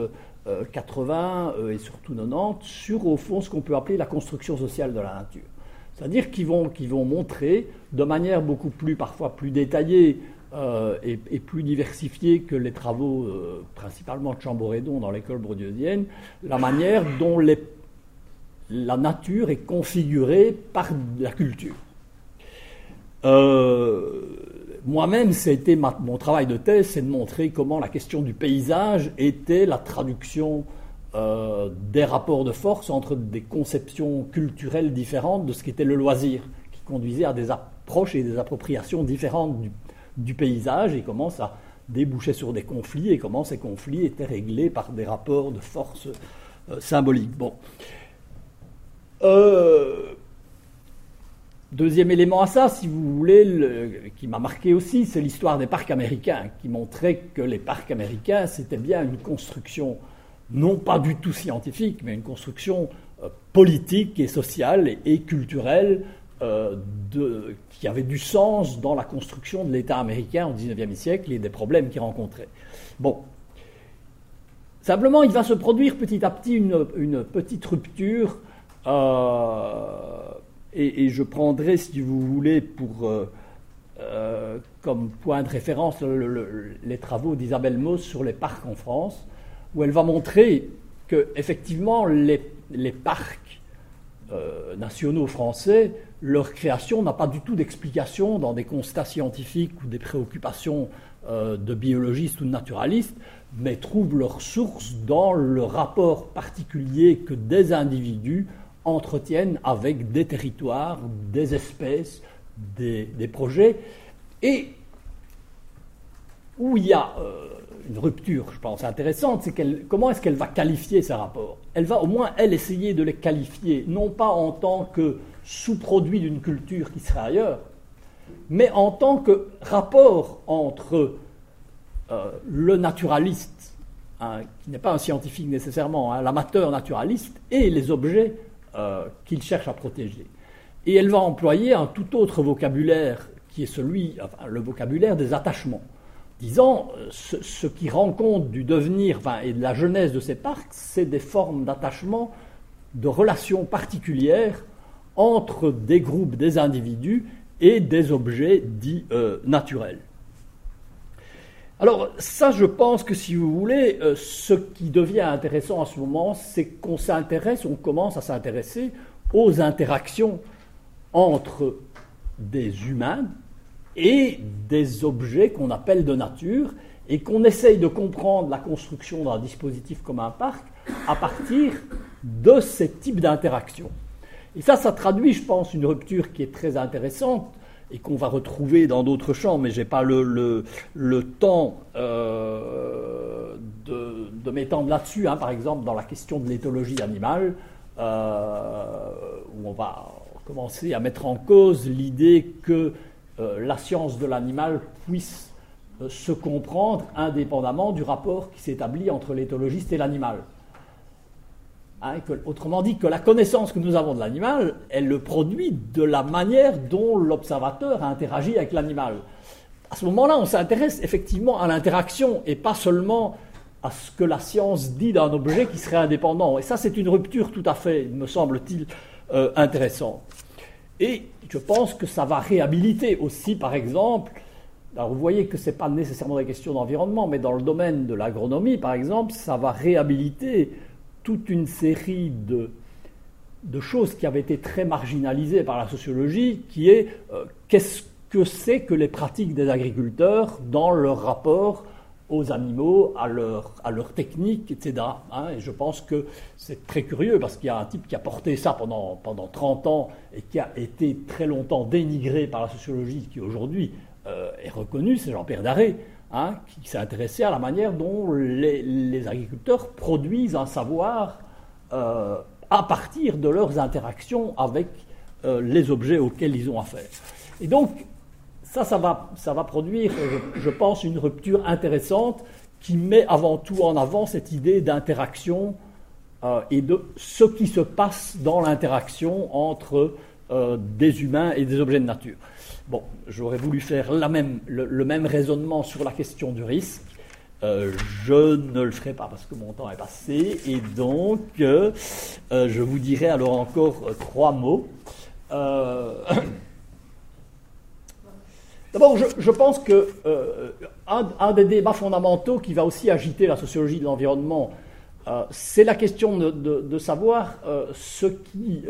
80 euh, et surtout 90, sur au fond ce qu'on peut appeler la construction sociale de la nature. C'est-à-dire qu'ils vont, vont montrer de manière beaucoup plus, parfois plus détaillée euh, et, plus diversifiée que les travaux euh, principalement de Chamboredon dans l'école brodeusienne, la manière dont la nature est configurée par la culture. Euh, moi-même, mon travail de thèse, c'est de montrer comment la question du paysage était la traduction euh, des rapports de force entre des conceptions culturelles différentes de ce qu'était le loisir, qui conduisait à des approches et des appropriations différentes du, paysage et comment ça débouchait sur des conflits et comment ces conflits étaient réglés par des rapports de force euh, symboliques. Euh, deuxième élément à ça, si vous voulez, qui m'a marqué aussi, c'est l'histoire des parcs américains, qui montrait que les parcs américains, c'était bien une construction non pas du tout scientifique, mais une construction euh, politique et sociale et, culturelle euh, qui avait du sens dans la construction de l'État américain au XIXe siècle et des problèmes qu'il rencontrait. Bon. Simplement, il va se produire petit à petit une, petite rupture, euh, et, je prendrai, si vous voulez, pour, comme point de référence les travaux d'Isabelle Mauss sur les parcs en France où elle va montrer que effectivement les, parcs euh, nationaux français, leur création n'a pas du tout d'explication dans des constats scientifiques ou des préoccupations euh, de biologistes ou de naturalistes, mais trouvent leur source dans le rapport particulier que des individus entretiennent avec des territoires, des espèces, des, des projets. Et où il y a une rupture, je pense, intéressante, c'est comment est-ce qu'elle va qualifier ces rapports? Elle va au moins, elle, essayer de les qualifier, non pas en tant que sous-produit d'une culture qui serait ailleurs, mais en tant que rapport entre euh, le naturaliste, hein, qui n'est pas un scientifique nécessairement, hein, l'amateur naturaliste, et les objets euh, qu'il cherche à protéger. Et elle va employer un tout autre vocabulaire qui est celui, le vocabulaire des attachements, disant euh, ce, qui rend compte du devenir et de la jeunesse de ces parcs, c'est des formes d'attachement, de relations particulières entre des groupes, des individus et des objets dits euh, naturels. Alors ça, je pense que si vous voulez, euh, ce qui devient intéressant à ce moment, c'est qu'on s'intéresse, on commence à s'intéresser aux interactions entre des humains et des objets qu'on appelle de nature, et qu'on essaye de comprendre la construction d'un dispositif comme un parc à partir de ces types d'interactions. Et ça, ça traduit, je pense, une rupture qui est très intéressante et qu'on va retrouver dans d'autres champs, mais je n'ai pas le, le, temps euh, de, de m'étendre là-dessus. Hein. par exemple, dans la question de l'éthologie animale, euh, où on va commencer à mettre en cause l'idée que euh, la science de l'animal puisse se comprendre indépendamment du rapport qui s'établit entre l'éthologiste et l'animal. Hein, autrement dit, que la connaissance que nous avons de l'animal, elle le produit de la manière dont l'observateur a interagi avec l'animal. À ce moment-là, on s'intéresse effectivement à l'interaction et pas seulement à ce que la science dit d'un objet qui serait indépendant. Et ça, c'est une rupture tout à fait, me semble-t-il, euh, intéressante. Et je pense que ça va réhabiliter aussi, par exemple, alors vous voyez que ce n'est pas nécessairement des questions d'environnement, mais dans le domaine de l'agronomie, par exemple, ça va réhabiliter toute une série de, choses qui avaient été très marginalisées par la sociologie, qui est euh, qu'est-ce que c'est que les pratiques des agriculteurs dans leur rapport aux animaux, à leur, technique, etc. Hein. et je pense que c'est très curieux parce qu'il y a un type qui a porté ça pendant, pendant 30 ans et qui a été très longtemps dénigré par la sociologie, qui aujourd'hui euh, est reconnu, c'est Jean-Pierre Daré. Hein, qui s'est intéressé à la manière dont les, agriculteurs produisent un savoir euh, à partir de leurs interactions avec euh, les objets auxquels ils ont affaire. Et donc, ça, ça va, ça va produire, je, pense, une rupture intéressante qui met avant tout en avant cette idée d'interaction euh, et de ce qui se passe dans l'interaction entre des humains et des objets de nature. Bon, j'aurais voulu faire le, même raisonnement sur la question du risque. Euh, je ne le ferai pas parce que mon temps est passé et donc euh, euh, je vous dirai alors encore trois mots. D'abord, je, pense que un, des débats fondamentaux qui va aussi agiter la sociologie de l'environnement, c'est la question de, savoir ce qui,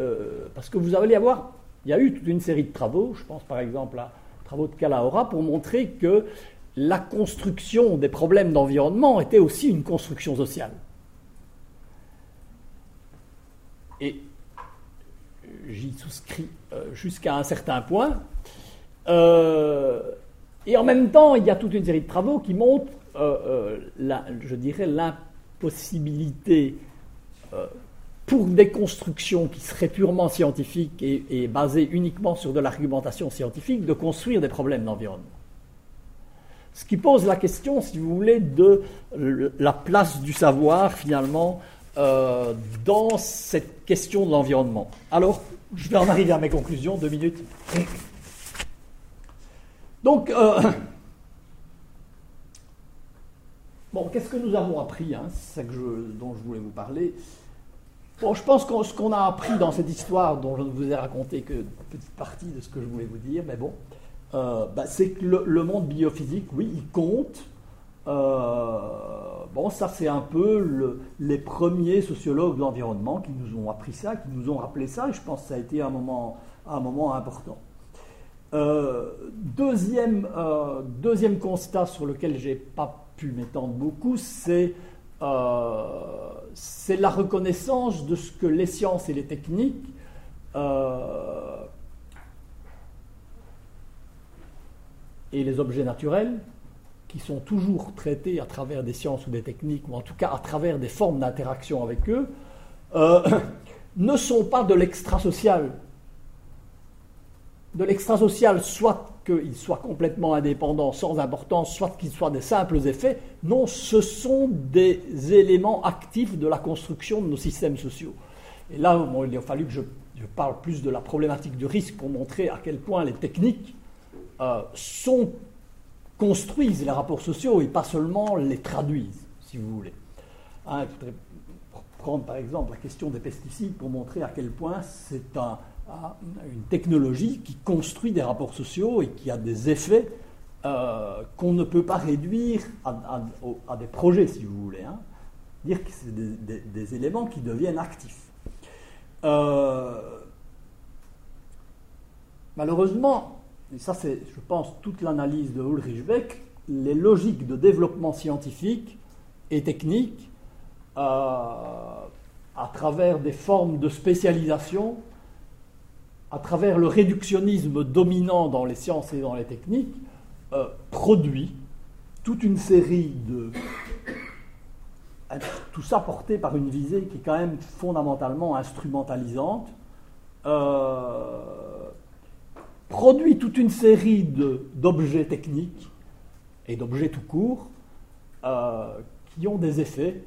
parce que vous allez avoir il y a eu toute une série de travaux, je pense par exemple aux travaux de Calahora, pour montrer que la construction des problèmes d'environnement était aussi une construction sociale. Et j'y souscris euh, jusqu'à un certain point. Euh, et en même temps, il y a toute une série de travaux qui montrent, euh, je dirais, l'impossibilité pour des constructions qui seraient purement scientifiques et, basées uniquement sur de l'argumentation scientifique, de construire des problèmes d'environnement. Ce qui pose la question, si vous voulez, de la place du savoir, finalement, euh, dans cette question de l'environnement. Alors, je vais en arriver à mes conclusions, deux minutes. Donc, euh, bon, qu'est-ce que nous avons appris hein, C'est ça dont je voulais vous parler. Bon, je pense que ce qu'on a appris dans cette histoire, dont je ne vous ai raconté que une petite partie de ce que je voulais vous dire, mais bon, euh, bah, c'est que le, monde biophysique, oui, il compte. Euh, bon, ça, c'est un peu les premiers sociologues de l'environnement qui nous ont appris ça, qui nous ont rappelé ça, et je pense que ça a été un moment, un moment important. Euh, deuxième, deuxième constat sur lequel je n'ai pas pu m'étendre beaucoup, c'est c'est la reconnaissance de ce que les sciences et les techniques euh, et les objets naturels qui sont toujours traités à travers des sciences ou des techniques, ou en tout cas à travers des formes d'interaction avec eux, euh, ne sont pas de l'extrasocial. De l'extrasocial, soit qu'ils soient complètement indépendants, sans importance, soit qu'ils soient des simples effets. Non, ce sont des éléments actifs de la construction de nos systèmes sociaux. Et là, il a fallu que je, parle plus de la problématique du risque pour montrer à quel point les techniques euh, sont construisent les rapports sociaux et pas seulement les traduisent, si vous voulez. Hein, je voudrais prendre par exemple la question des pesticides pour montrer à quel point c'est une technologie qui construit des rapports sociaux et qui a des effets euh, qu'on ne peut pas réduire à, des projets, si vous voulez. Hein. Dire que c'est des, éléments qui deviennent actifs. Euh, malheureusement, et ça c'est, je pense, toute l'analyse de Ulrich Beck, les logiques de développement scientifique et technique, euh, à travers des formes de spécialisation, à travers le réductionnisme dominant dans les sciences et dans les techniques, euh, produit toute une série de... Tout ça porté par une visée qui est quand même fondamentalement instrumentalisante. Euh, produit toute une série d'objets techniques et d'objets tout court euh, qui ont des effets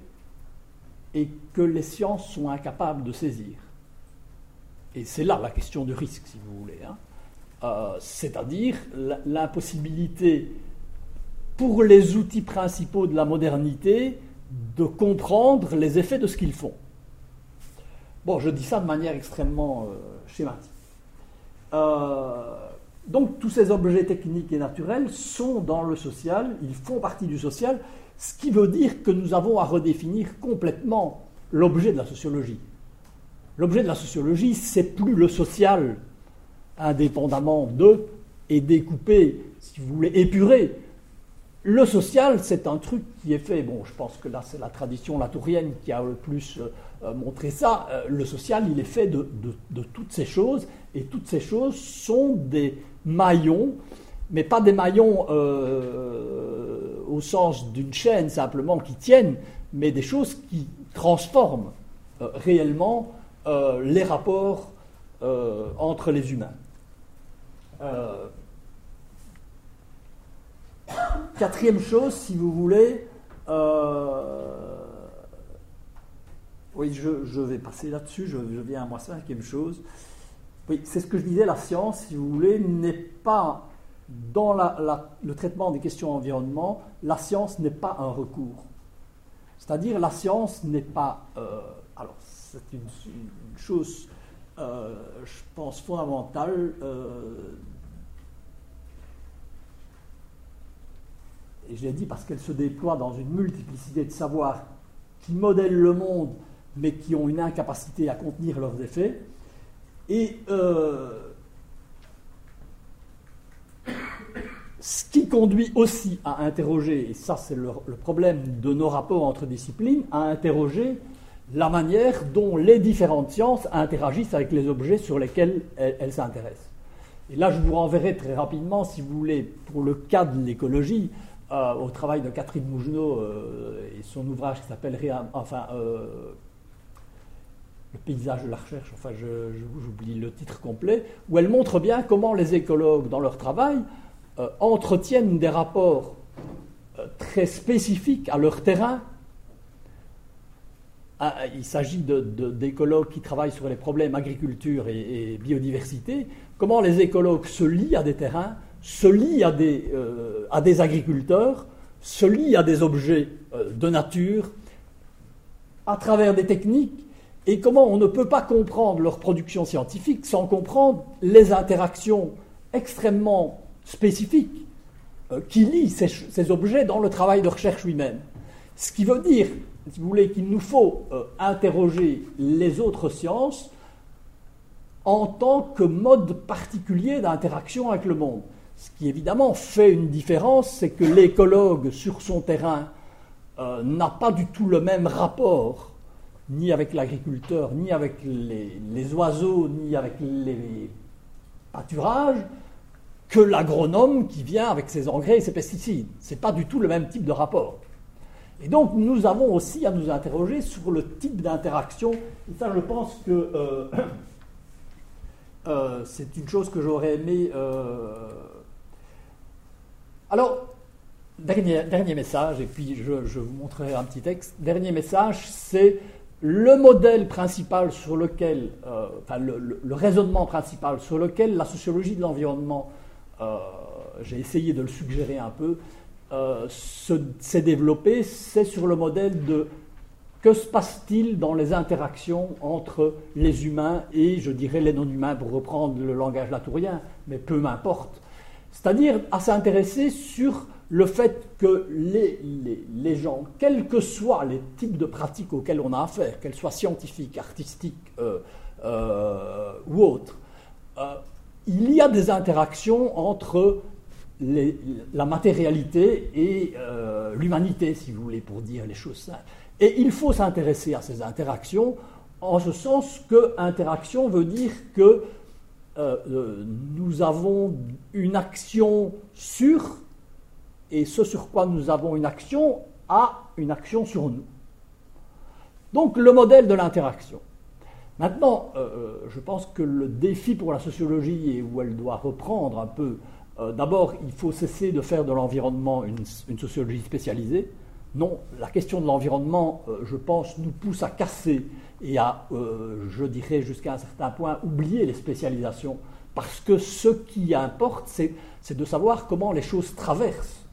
et que les sciences sont incapables de saisir. Et c'est là la question du risque, si vous voulez. Hein. Euh, c'est-à-dire l'impossibilité pour les outils principaux de la modernité de comprendre les effets de ce qu'ils font. Bon, je dis ça de manière extrêmement euh, schématique. Euh, donc tous ces objets techniques et naturels sont dans le social, ils font partie du social, ce qui veut dire que nous avons à redéfinir complètement l'objet de la sociologie. L'objet de la sociologie, c'est plus le social indépendamment de et découpé, si vous voulez, épuré. Le social, c'est un truc qui est fait, bon, je pense que là, c'est la tradition latourienne qui a le plus euh, euh, montré ça. le social, il est fait de, toutes ces choses, et toutes ces choses sont des maillons, mais pas des maillons euh, au sens d'une chaîne simplement qui tiennent, mais des choses qui transforment euh, réellement euh, les rapports entre les humains. quatrième chose, si vous voulez, oui, je, vais passer là-dessus, je, viens à moi cinquième chose. Oui, c'est ce que je disais, la science, si vous voulez, n'est pas dans le traitement des questions environnement, la science n'est pas un recours. C'est-à-dire la science n'est pas... Euh, alors, c'est une, chose, euh, je pense, fondamentale. Euh, et je l'ai dit parce qu'elle se déploie dans une multiplicité de savoirs qui modèlent le monde, mais qui ont une incapacité à contenir leurs effets. Et euh, ce qui conduit aussi à interroger, et ça c'est le, problème de nos rapports entre disciplines, à interroger la manière dont les différentes sciences interagissent avec les objets sur lesquels elles, s'intéressent. Et là, je vous renverrai très rapidement, si vous voulez, pour le cas de l'écologie, euh, au travail de Catherine Mougenot euh, et son ouvrage qui s'appelle enfin, le paysage de la recherche, enfin j'oublie le titre complet, où elle montre bien comment les écologues, dans leur travail, euh, entretiennent des rapports euh, très spécifiques à leur terrain. Ah, il s'agit d'écologues qui travaillent sur les problèmes agriculture et, biodiversité. Comment les écologues se lient à des terrains, se lient à des, euh, agriculteurs, se lient à des objets de nature, à travers des techniques et comment on ne peut pas comprendre leur production scientifique sans comprendre les interactions extrêmement spécifiques euh, qui lient ces, objets dans le travail de recherche lui-même. Ce qui veut dire, si vous voulez, qu'il nous faut euh, interroger les autres sciences en tant que mode particulier d'interaction avec le monde. Ce qui évidemment fait une différence, c'est que l'écologue sur son terrain euh, n'a pas du tout le même rapport ni avec l'agriculteur, ni avec les, oiseaux, ni avec les pâturages, que l'agronome qui vient avec ses engrais et ses pesticides. Ce n'est pas du tout le même type de rapport. Et donc nous avons aussi à nous interroger sur le type d'interaction. Et ça, je pense que euh, euh, c'est une chose que j'aurais aimé. Euh, alors, dernier, dernier, message, et puis je, vous montrerai un petit texte. Dernier message, c'est le modèle principal sur lequel, enfin le, raisonnement principal sur lequel la sociologie de l'environnement, j'ai essayé de le suggérer un peu, euh, s'est développé, c'est sur le modèle de que se passe-t-il dans les interactions entre les humains et, je dirais, les non-humains, pour reprendre le langage latourien, mais peu m'importe. C'est-à-dire à s'intéresser sur le fait que les, gens, quels que soient les types de pratiques auxquelles on a affaire, qu'elles soient scientifiques, artistiques euh, euh, ou autres, il y a des interactions entre la matérialité et euh, l'humanité, si vous voulez, pour dire les choses simples. Et il faut s'intéresser à ces interactions, en ce sens que interaction veut dire que euh, euh, nous avons une action sur, et ce sur quoi nous avons une action a une action sur nous. Donc le modèle de l'interaction. Maintenant, je pense que le défi pour la sociologie, et où elle doit reprendre un peu euh, d'abord, il faut cesser de faire de l'environnement une, sociologie spécialisée. Non, la question de l'environnement, euh, je pense, nous pousse à casser et à, euh, je dirais jusqu'à un certain point, oublier les spécialisations. Parce que ce qui importe, c'est de savoir comment les choses traversent.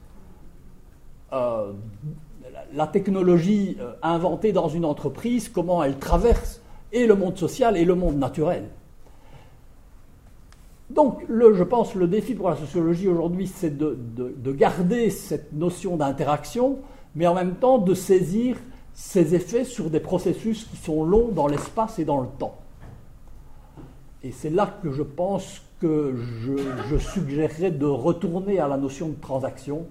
la technologie inventée dans une entreprise, comment elle traverse et le monde social et le monde naturel. Donc, je pense le défi pour la sociologie aujourd'hui, c'est de, garder cette notion d'interaction, mais en même temps de saisir ses effets sur des processus qui sont longs dans l'espace et dans le temps. Et c'est là que je pense que je, je, suggérerais de retourner à la notion de transaction,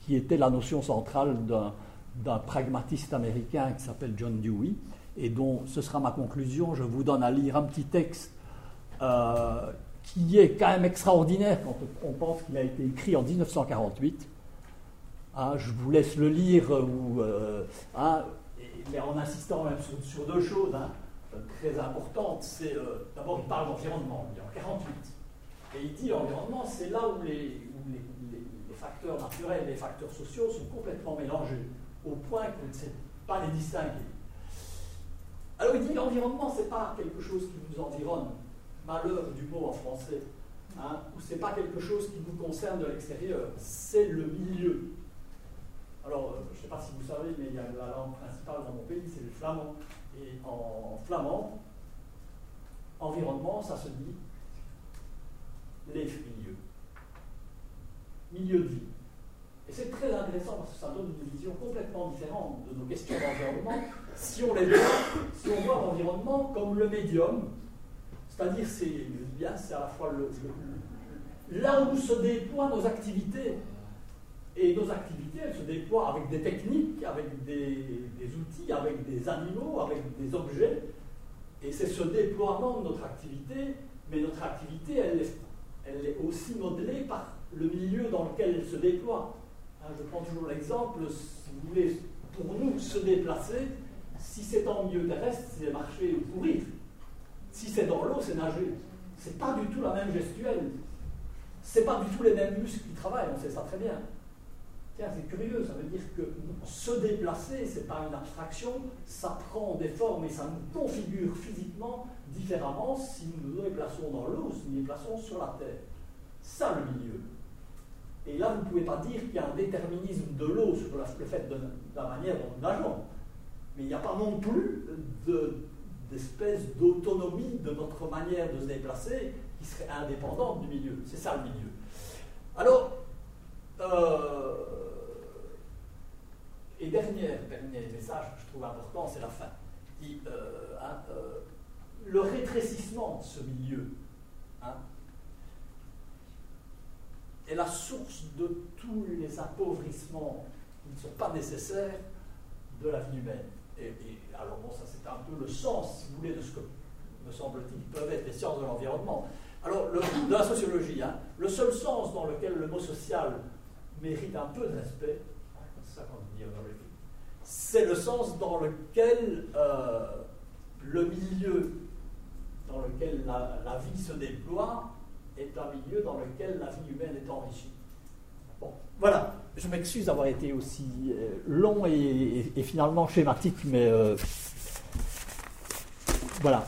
qui était la notion centrale d'un pragmatiste américain qui s'appelle John Dewey, et dont ce sera ma conclusion. Je vous donne à lire un petit texte. Euh, qui est quand même extraordinaire quand on pense qu'il a été écrit en 1948. Hein, je vous laisse le lire, ou, euh, hein, mais en insistant même sur, deux choses hein, très importantes. C'est euh, d'abord il parle d'environnement, il est en 48, et il dit l'environnement c'est là où, les, facteurs naturels et les facteurs sociaux sont complètement mélangés, au point qu'on ne sait pas les distinguer. Alors il dit l'environnement c'est pas quelque chose qui nous environne, malheur du mot en français, hein, où ce n'est pas quelque chose qui vous concerne de l'extérieur, c'est le milieu. Alors, euh, je ne sais pas si vous savez, mais il y a la langue principale dans mon pays, c'est le flamand. Et en flamand, environnement, ça se dit les milieux. Milieu de vie. Et c'est très intéressant parce que ça donne une vision complètement différente de nos questions d'environnement si on les voit, si on voit l'environnement comme le médium c'est-à-dire, c'est à la fois là où se déploient nos activités. Et nos activités, elles se déploient avec des techniques, avec des, outils, avec des animaux, avec des objets. Et c'est ce déploiement de notre activité, mais notre activité, elle est, elle est aussi modelée par le milieu dans lequel elle se déploie. Hein, je prends toujours l'exemple, si vous voulez, pour nous, se déplacer, si c'est en milieu terrestre, c'est marcher ou courir. Si c'est dans l'eau, c'est nager. C'est pas du tout la même gestuelle. C'est pas du tout les mêmes muscles qui travaillent, on sait ça très bien. Tiens, c'est curieux, ça veut dire que se déplacer, c'est pas une abstraction, ça prend des formes et ça nous configure physiquement différemment si nous nous déplaçons dans l'eau ou si nous nous déplaçons sur la terre. Ça, le milieu. Et là, vous ne pouvez pas dire qu'il y a un déterminisme de l'eau sur le fait de la manière dont nous nageons. Mais il n'y a pas non plus de, d'espèce d'autonomie de notre manière de se déplacer qui serait indépendante du milieu. C'est ça le milieu. Alors, euh, et dernier, dernier message que je trouve important, c'est la fin. Euh, hein, euh, le rétrécissement de ce milieu hein, est la source de tous les appauvrissements qui ne sont pas nécessaires de la vie humaine. Et alors bon, ça c'est un peu le sens, si vous voulez, de ce que, me semble-t-il, peuvent être les sciences de l'environnement. Alors, le, de la sociologie, hein, le seul sens dans lequel le mot social mérite un peu de respect, c'est ça c'est le sens dans lequel euh, le milieu dans lequel la, vie se déploie est un milieu dans lequel la vie humaine est enrichie. Bon, voilà. Je m'excuse d'avoir été aussi euh, long et, finalement schématique, mais euh, voilà.